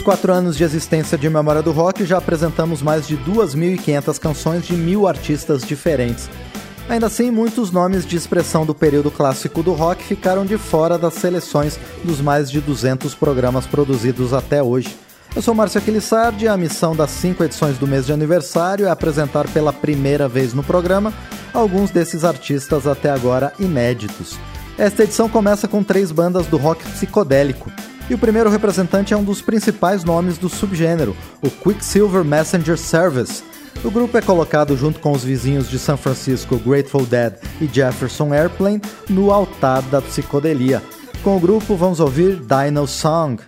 Nos quatro anos de existência de Memória do Rock, já apresentamos mais de 2.500 canções de mil artistas diferentes. Ainda assim, muitos nomes de expressão do período clássico do rock ficaram de fora das seleções dos mais de 200 programas produzidos até hoje. Eu sou Márcio Aquilissardi e a missão das cinco edições do mês de aniversário é apresentar pela primeira vez no programa alguns desses artistas até agora inéditos. Esta edição começa com três bandas do rock psicodélico. E o primeiro representante é um dos principais nomes do subgênero, o Quicksilver Messenger Service. O grupo é colocado junto com os vizinhos de São Francisco, Grateful Dead e Jefferson Airplane, no altar da psicodelia. Com o grupo vamos ouvir Dino Song.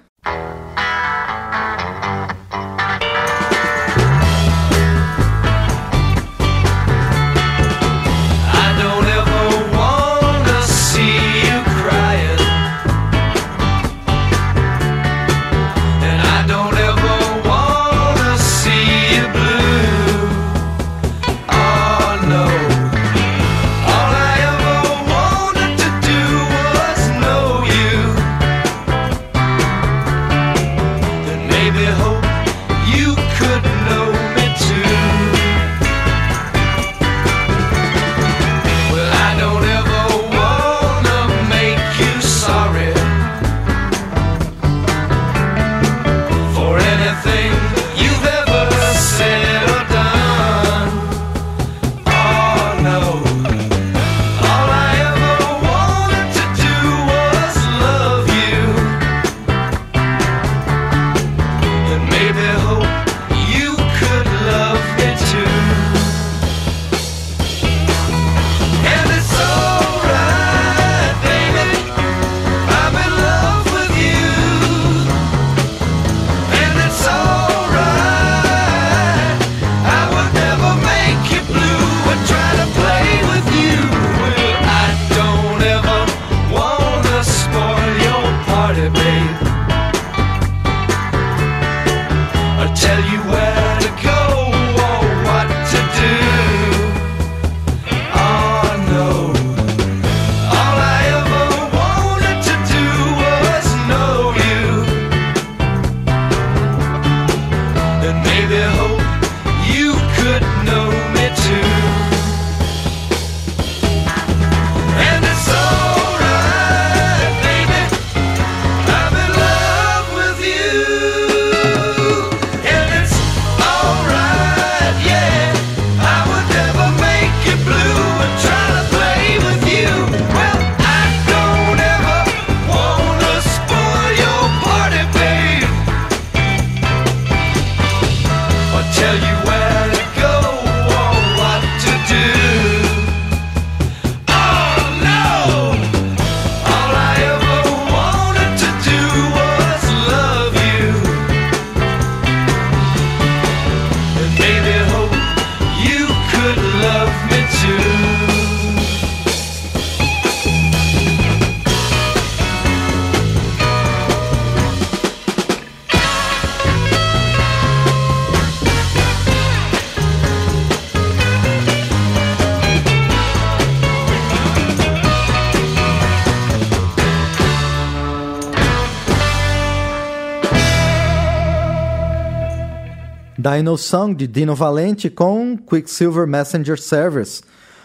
Dino Song de Dino Valente com Quicksilver Messenger Service.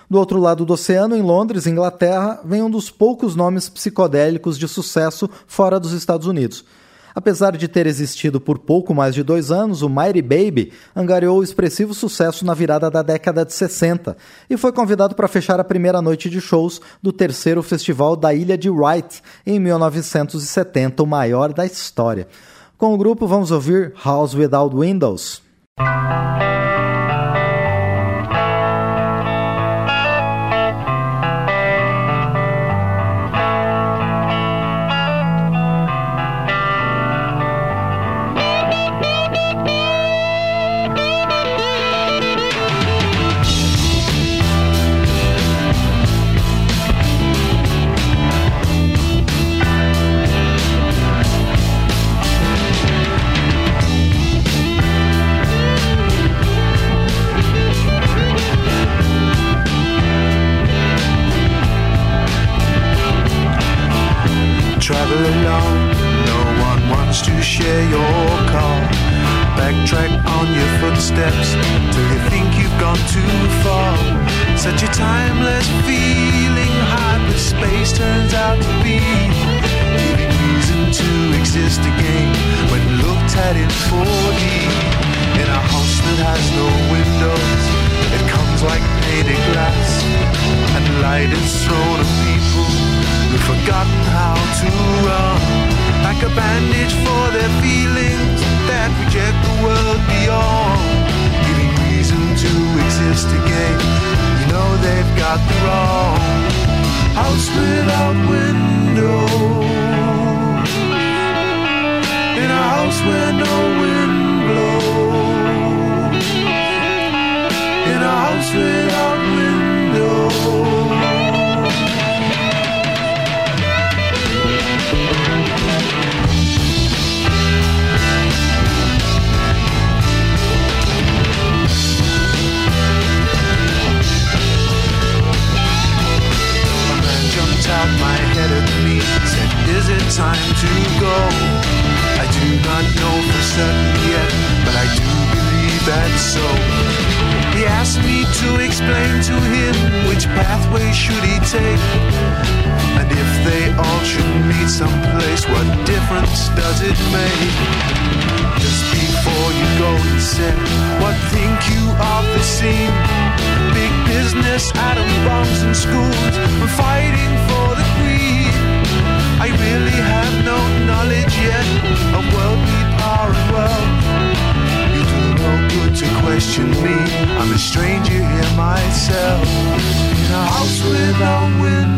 Do outro lado do oceano, em Londres, Inglaterra, vem um dos poucos nomes psicodélicos de sucesso fora dos Estados Unidos. Apesar de ter existido por pouco mais de dois anos, o Mighty Baby angariou expressivo sucesso na virada da década de 60 e foi convidado para fechar a primeira noite de shows do terceiro festival da Ilha de Wight, em 1970, o maior da história. Com o grupo, vamos ouvir House Without Windows. Música travel alone. No one wants to share your car. Backtrack on your footsteps till you think you've gone too far. Such a timeless feeling, hard but space turns out to be. Giving reason to exist again when looked at in 4D. In a house that has no windows, it comes like painted glass, and light is thrown at people who've forgotten how to run, like a bandage for their feelings that reject the world beyond, giving reason to exist again. You know they've got the wrong house without windows, in a house where no wind blows, in a house without windows. Jumped my head at me, said, Is it time to go? I do not know for certain yet, but I do believe that's so. He asked me to explain to him which pathway should he take. And if they all should meet someplace, what difference does it make? Just before you go, he said, What think you of the scene? Big business, atom bombs in schools, we're fighting for a house without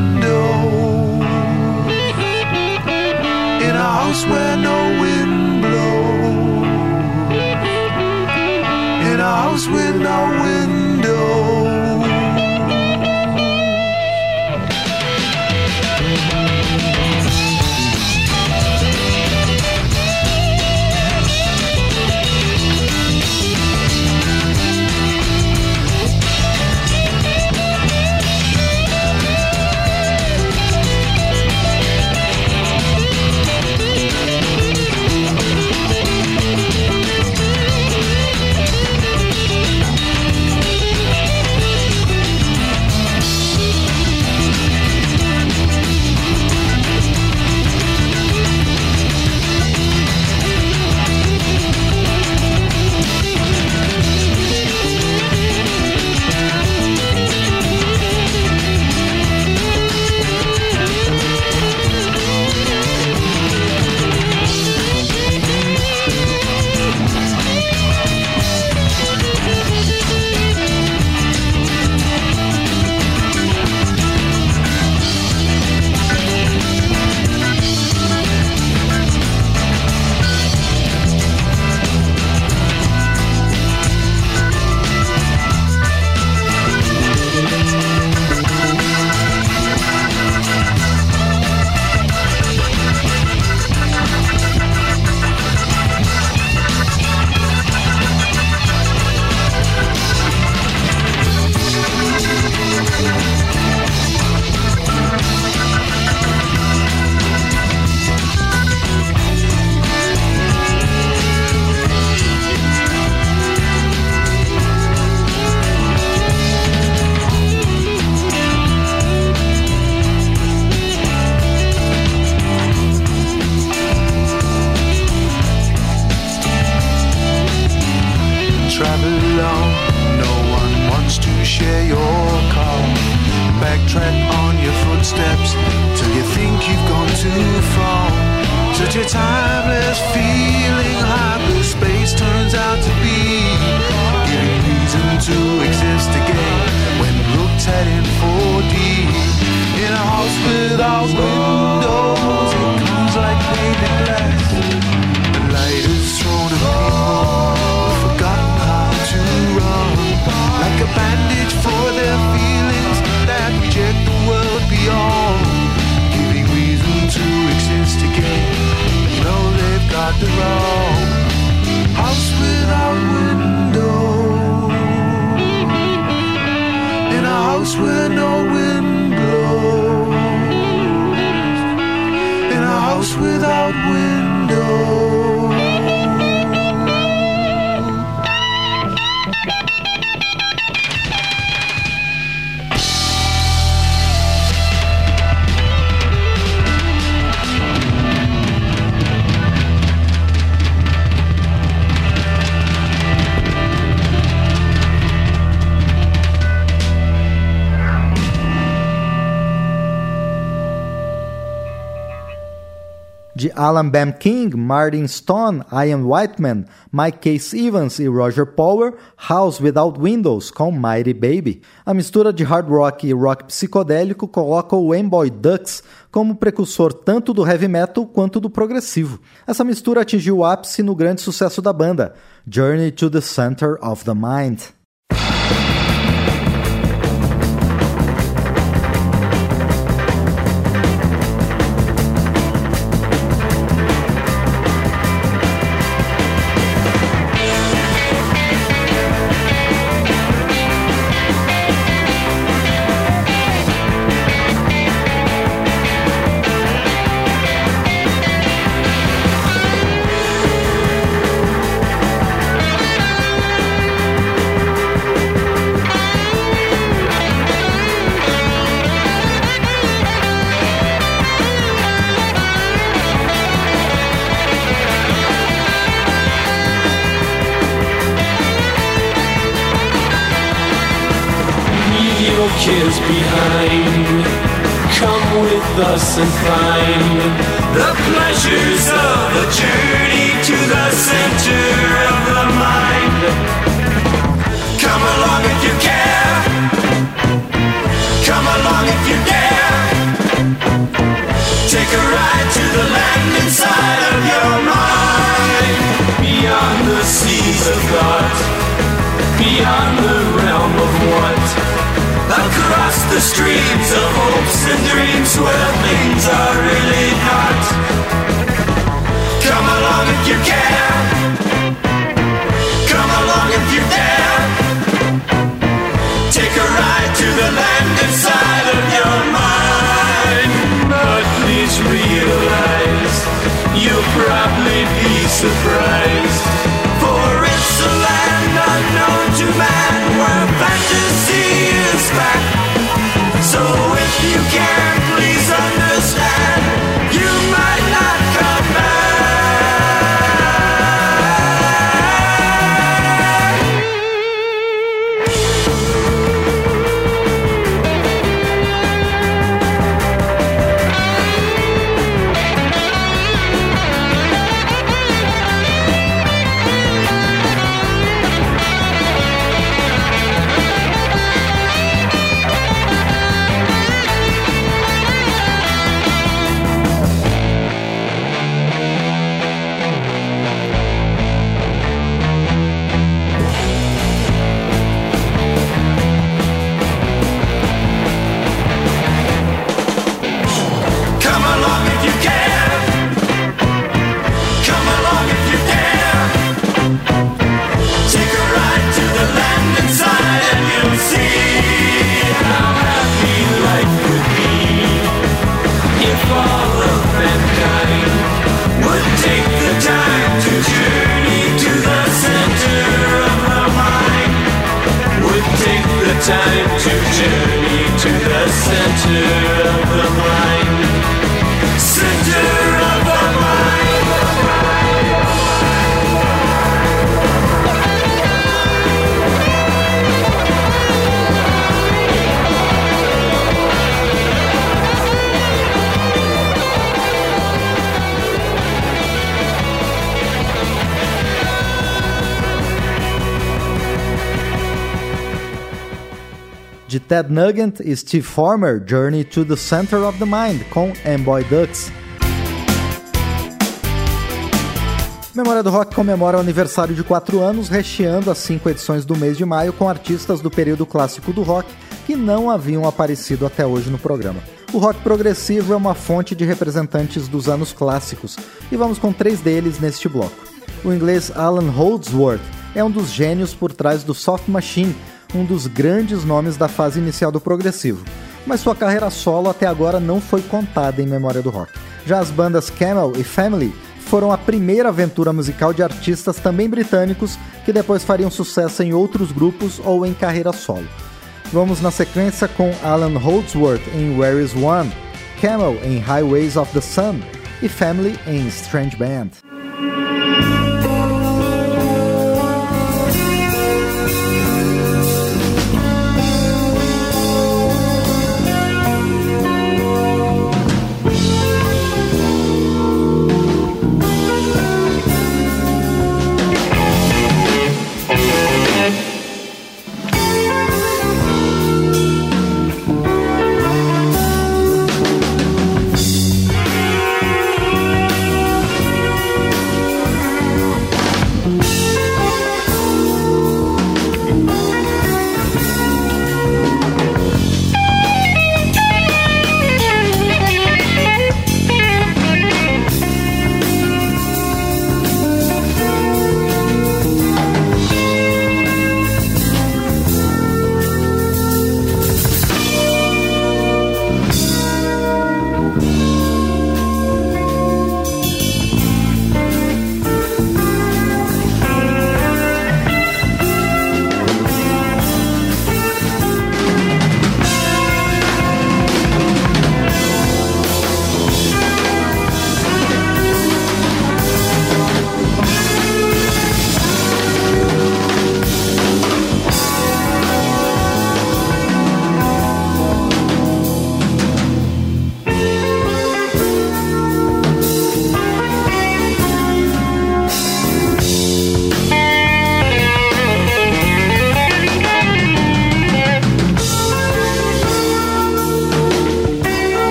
de Alan Bam King, Martin Stone, Ian Whiteman, Mike Case Evans e Roger Power, House Without Windows com Mighty Baby. A mistura de hard rock e rock psicodélico coloca o Amboy Ducks como precursor tanto do heavy metal quanto do progressivo. Essa mistura atingiu o ápice no grande sucesso da banda, Journey to the Center of the Mind. And find the pleasures of a journey to the center of the mind. Come along if you care. Come along if you dare. Take a ride to the land inside of your mind. Beyond the seas of thought. Beyond the realm of what across the streams of hopes and dreams where things are really not. Come along if you can. Come along if you dare. Take a ride to the land inside of your mind. But please realize you'll probably be surprised. So if you can, time to journey to the center Ted Nugent e Steve Former, Journey to the Center of the Mind, com Amboy Ducks. Memória do Rock comemora o aniversário de 4 anos, recheando as cinco edições do mês de maio com artistas do período clássico do rock que não haviam aparecido até hoje no programa. O rock progressivo é uma fonte de representantes dos anos clássicos, e vamos com três deles neste bloco. O inglês Alan Holdsworth é um dos gênios por trás do Soft Machine, um dos grandes nomes da fase inicial do progressivo, mas sua carreira solo até agora não foi contada em memória do rock. Já as bandas Camel e Family foram a primeira aventura musical de artistas também britânicos que depois fariam sucesso em outros grupos ou em carreira solo. Vamos na sequência com Alan Holdsworth em Where Is One, Camel em Highways of the Sun e Family em Strange Band.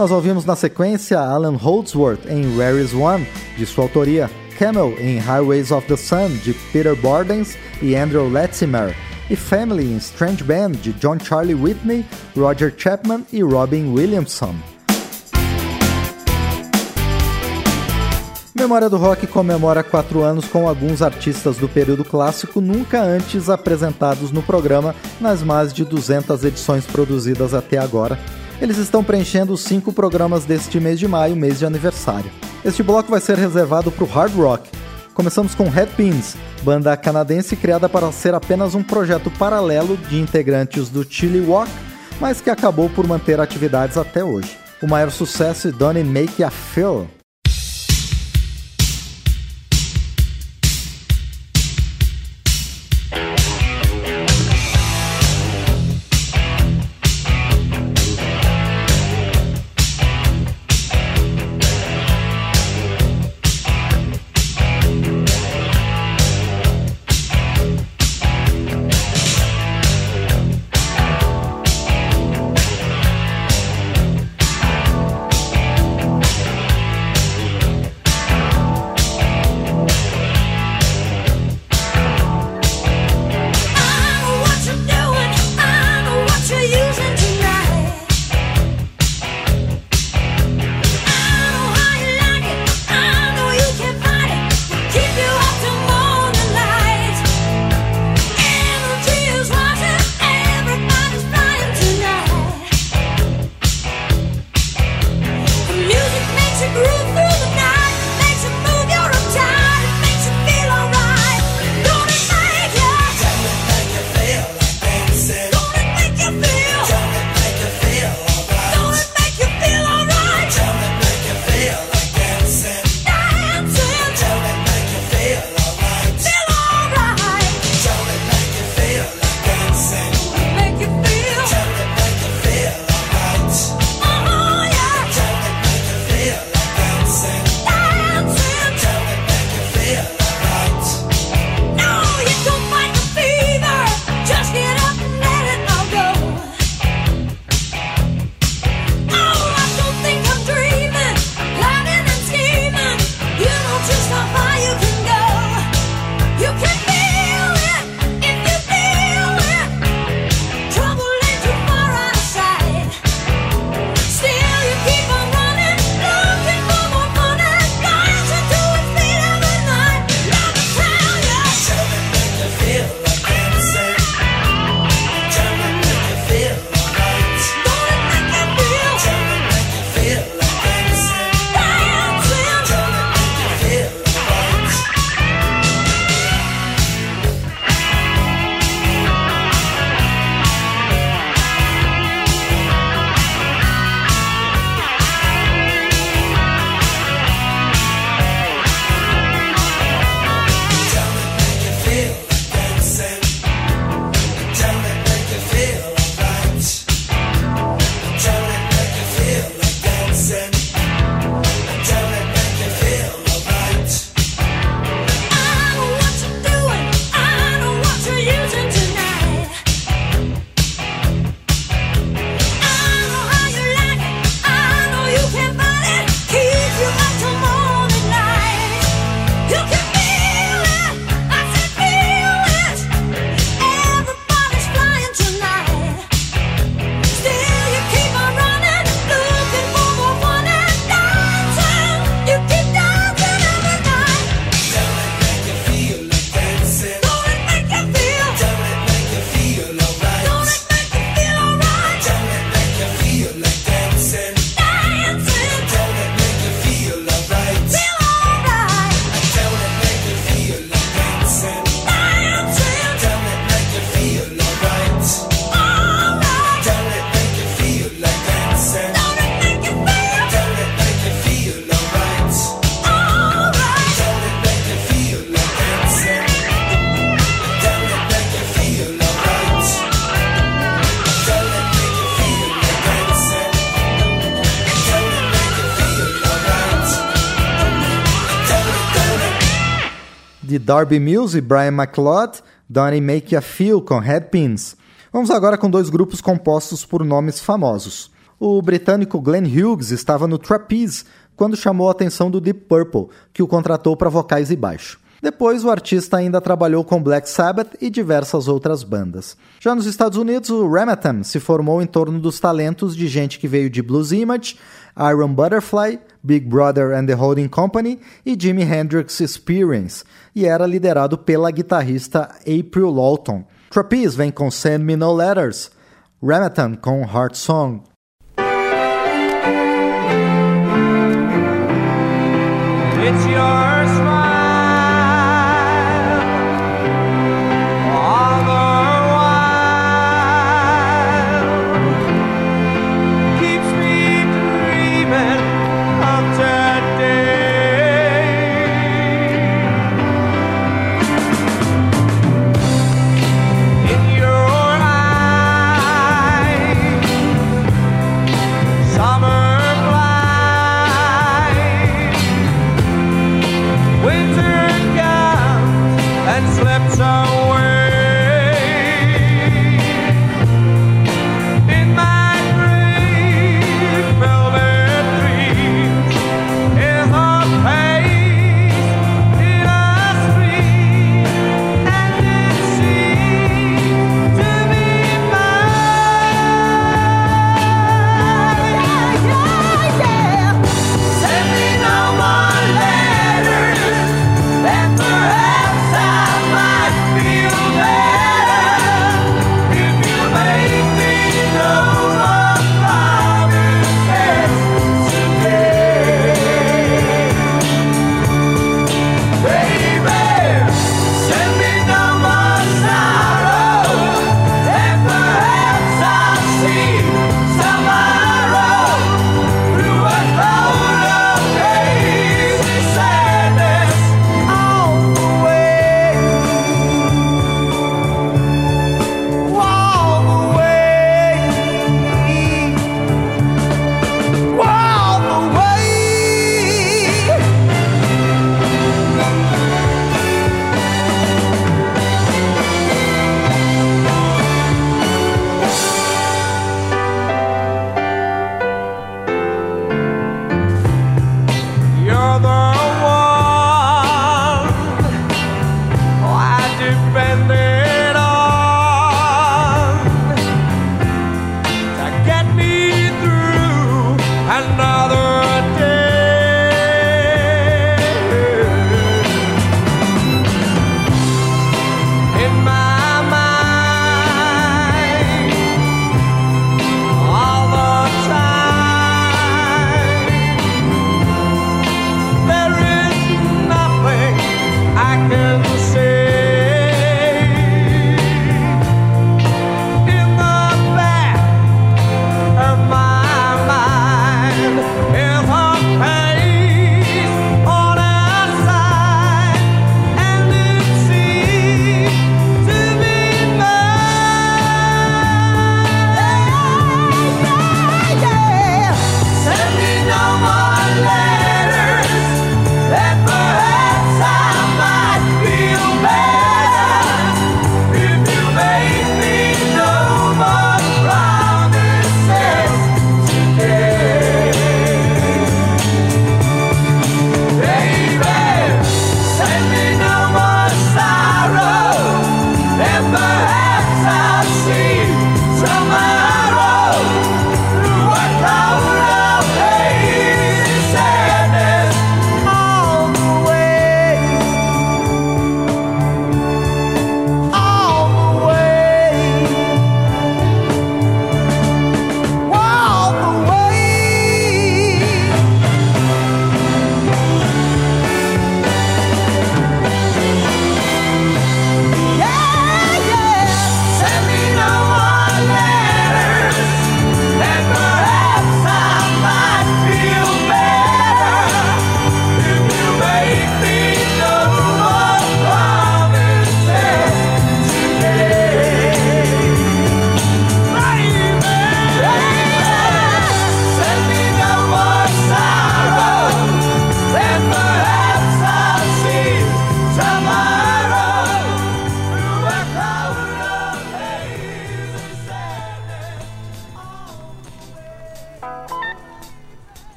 Nós ouvimos na sequência Alan Holdsworth em Where Is One, de sua autoria, Camel em Highways of the Sun, de Peter Bordens e Andrew Letzimer, e Family em Strange Band, de John Charlie Whitney, Roger Chapman e Robin Williamson. Memória do Rock comemora quatro anos com alguns artistas do período clássico nunca antes apresentados no programa nas mais de 200 edições produzidas até agora. Eles estão preenchendo os cinco programas deste mês de maio, mês de aniversário. Este bloco vai ser reservado para o hard rock. Começamos com Headpins, banda canadense criada para ser apenas um projeto paralelo de integrantes do Chili Walk, mas que acabou por manter atividades até hoje. O maior sucesso é Don't It Make Ya Feel. Darby Mills e Brian McLeod, Don't Make You Feel com Headpins. Vamos agora com dois grupos compostos por nomes famosos. O britânico Glenn Hughes estava no Trapeze quando chamou a atenção do Deep Purple, que o contratou para vocais e baixo. Depois, o artista ainda trabalhou com Black Sabbath e diversas outras bandas. Já nos Estados Unidos, o Ramatham se formou em torno dos talentos de gente que veio de Blues Image, Iron Butterfly, Big Brother and the Holding Company e Jimi Hendrix Experience, e era liderado pela guitarrista April Lawton. Trapeze vem com Send Me No Letters, Ramadan com Heart Song. It's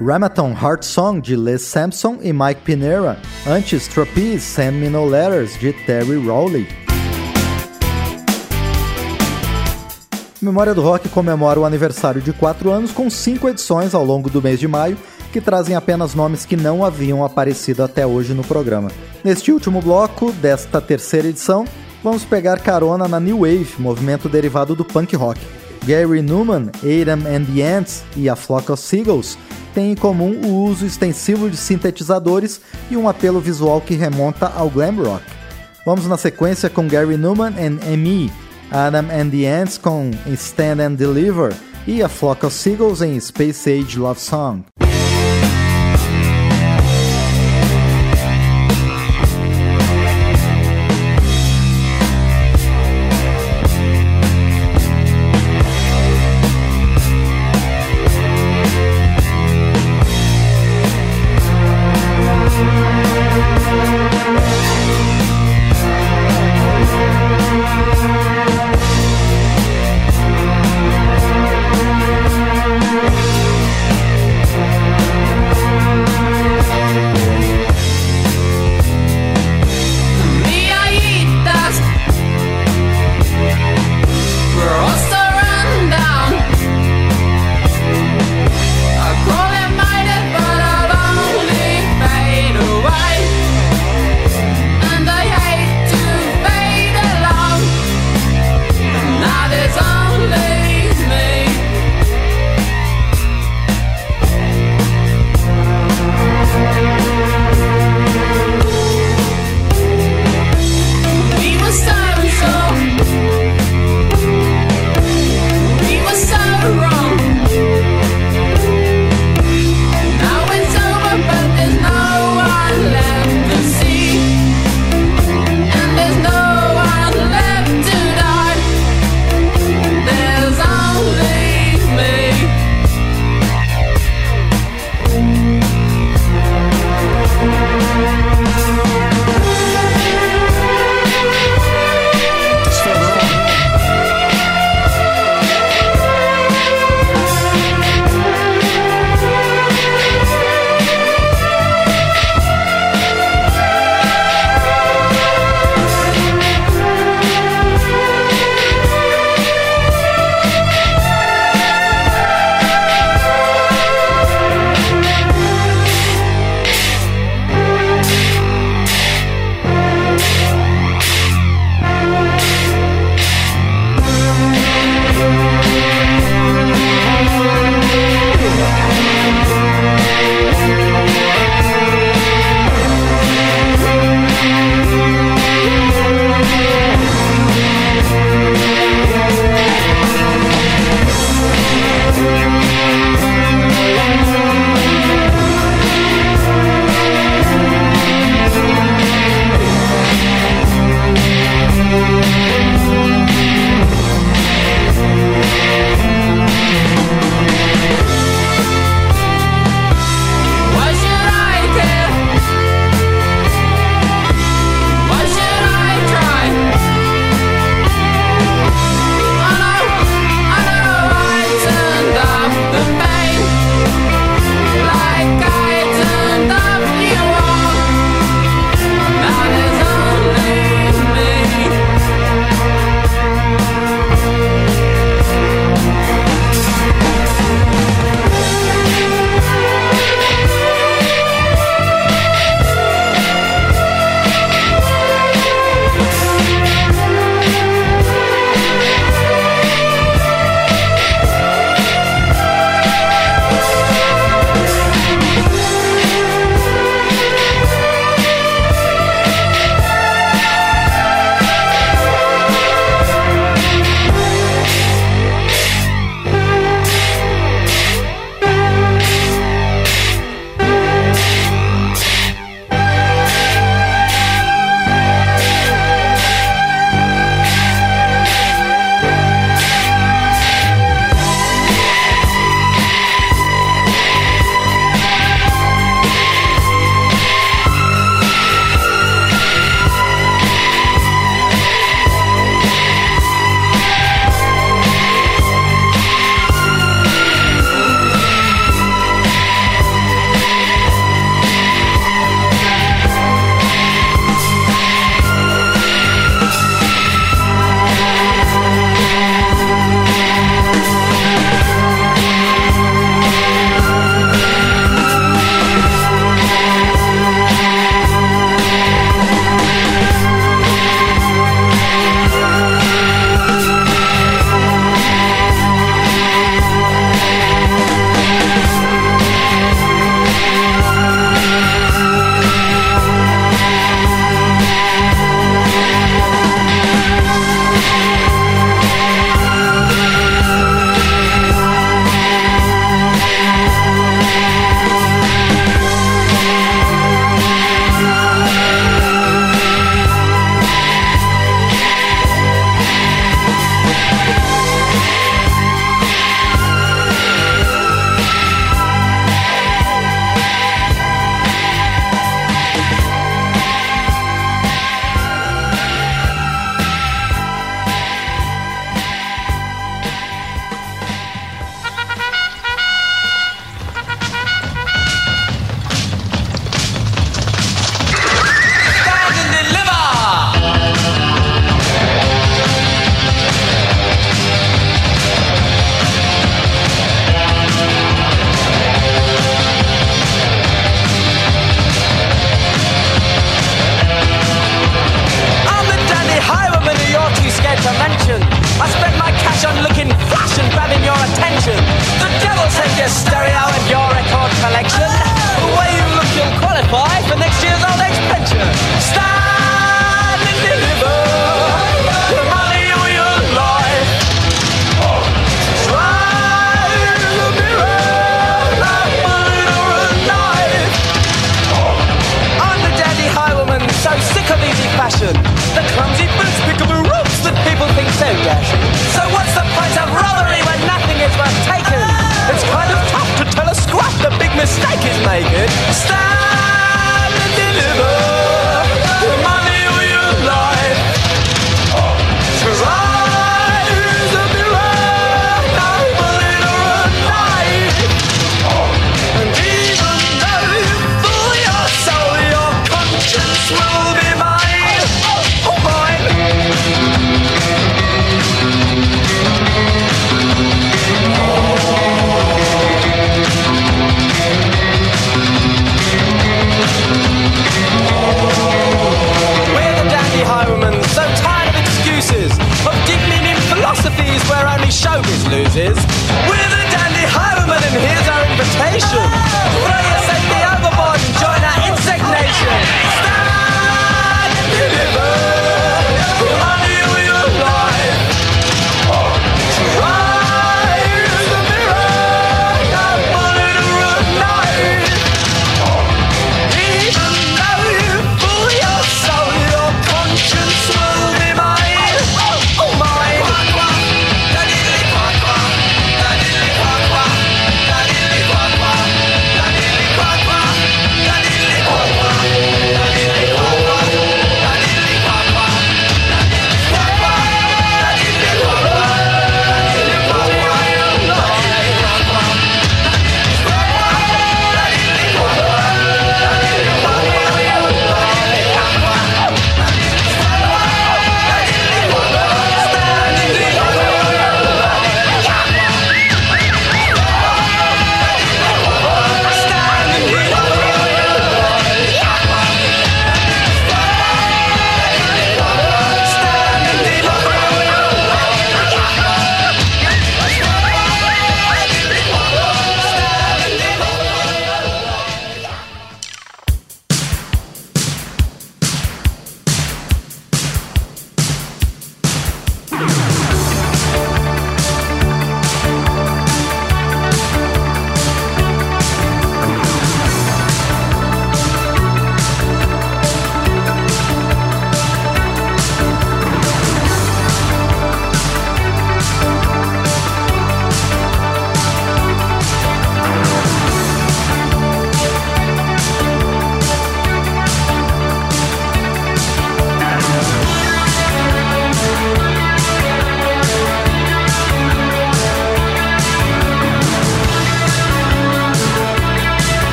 Ramaton Heart Song de Les Sampson e Mike Pinera, antes Trapeze Send Me No Letters de Terry Rowley. Memória do Rock comemora o aniversário de 4 anos com 5 edições ao longo do mês de maio, que trazem apenas nomes que não haviam aparecido até hoje no programa. Neste último bloco desta terceira edição, vamos pegar carona na New Wave, movimento derivado do punk rock. Gary Newman, Adam and the Ants e a Flock of Seagulls têm em comum o uso extensivo de sintetizadores e um apelo visual que remonta ao glam rock. Vamos na sequência com Gary Newman and Me, Adam and the Ants com Stand and Deliver e a Flock of Seagulls em Space Age Love Song.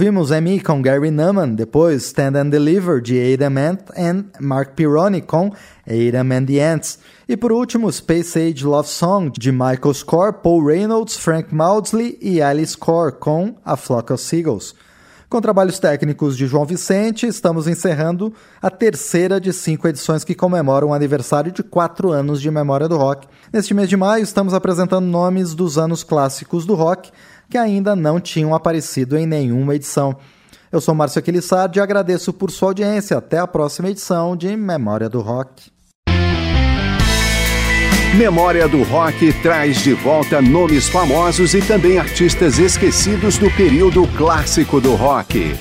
Ouvimos M com Gary Numan, depois Stand and Deliver de Adam Ant e Mark Pironi com Adam and the Ants. E por último, Space Age Love Song de Michael Score, Paul Reynolds, Frank Maudsley e Alice Core com A Flock of Seagulls. Com trabalhos técnicos de João Vicente, estamos encerrando a terceira de cinco edições que comemoram o aniversário de quatro anos de Memória do Rock. Neste mês de maio, estamos apresentando nomes dos anos clássicos do rock que ainda não tinham aparecido em nenhuma edição. Eu sou Márcio Aquilissardi e agradeço por sua audiência. Até a próxima edição de Memória do Rock. Memória do Rock traz de volta nomes famosos e também artistas esquecidos do período clássico do rock.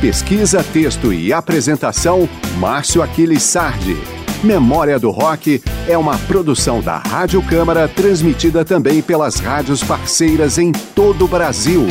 Pesquisa, texto e apresentação: Márcio Aquiles Sardi. Memória do Rock é uma produção da Rádio Câmara, transmitida também pelas rádios parceiras em todo o Brasil.